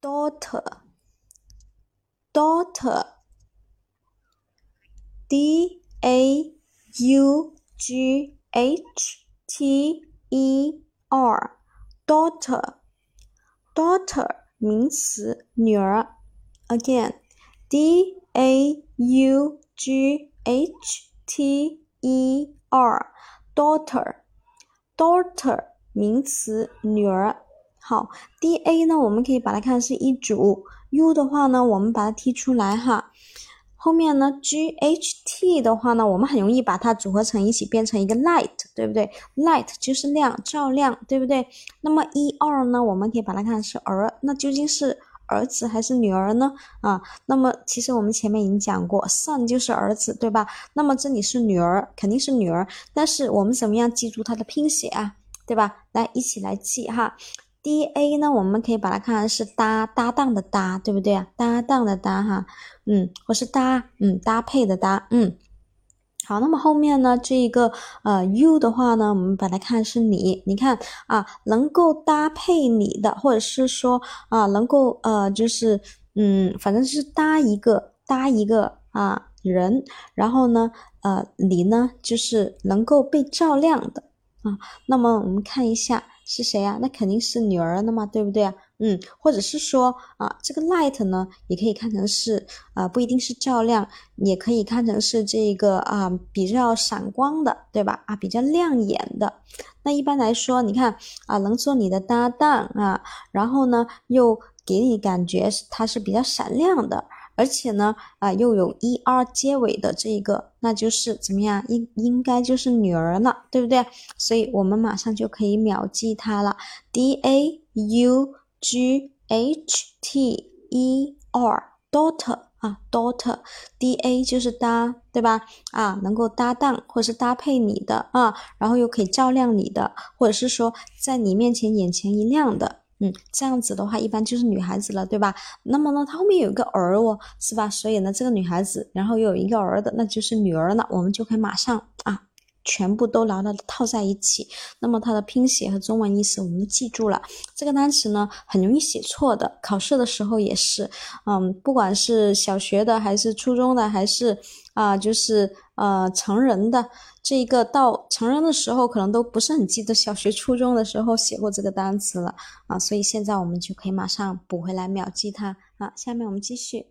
，daughter，daughter，d a u g h t e r，daughter，daughter，名词，女儿。Again，d a u g h t e r，daughter，daughter，名词，女儿。 好，d a 呢，我们可以把它看是一组，u 的话呢，我们把它踢出来哈。后面呢，g h t 的话呢，我们很容易把它组合成一起，变成一个 light，对不对？light 就是亮，照亮，对不对？那么 e r 呢，我们可以把它看是儿，那究竟是儿子还是女儿呢？啊，那么其实我们前面已经讲过，son 就是儿子，对吧？那么这里是女儿，肯定是女儿，但是我们怎么样记住它的拼写啊？对吧？来，一起来记哈。D A 呢，我们可以把它看成是搭搭档的搭，对不对啊？搭档的搭哈，嗯，或是搭，嗯，搭配的搭，嗯。好，那么后面呢，这一个呃 U 的话呢，我们把它看是你，你看啊，能够搭配你的，或者是说啊，能够呃，就是嗯，反正是搭一个搭一个啊人，然后呢，呃，你呢就是能够被照亮的啊。那么我们看一下。是谁呀？那肯定是女儿的嘛，对不对啊？嗯，或者是说啊，这个 light 呢，也可以看成是啊，不一定是照亮，也可以看成是这个啊，比较闪光的，对吧？啊，比较亮眼的。那一般来说，你看啊，能做你的搭档啊，然后呢，又给你感觉它是比较闪亮的。而且呢，啊，又有 e r 结尾的这一个，那就是怎么样？应应该就是女儿了，对不对？所以我们马上就可以秒记它了，d a u g h t e r，daughter 啊，daughter，d a 就是搭，对吧？啊，能够搭档或者是搭配你的啊，然后又可以照亮你的，或者是说在你面前眼前一亮的。嗯，这样子的话，一般就是女孩子了，对吧？那么呢，她后面有一个儿哦，是吧？所以呢，这个女孩子，然后又有一个儿的，那就是女儿了。我们就可以马上啊，全部都牢牢的套在一起。那么它的拼写和中文意思我们都记住了。这个单词呢，很容易写错的，考试的时候也是。嗯，不管是小学的，还是初中的，还是啊，就是呃成人的。这一个到成人的时候，可能都不是很记得小学、初中的时候写过这个单词了啊，所以现在我们就可以马上补回来，秒记它啊。下面我们继续。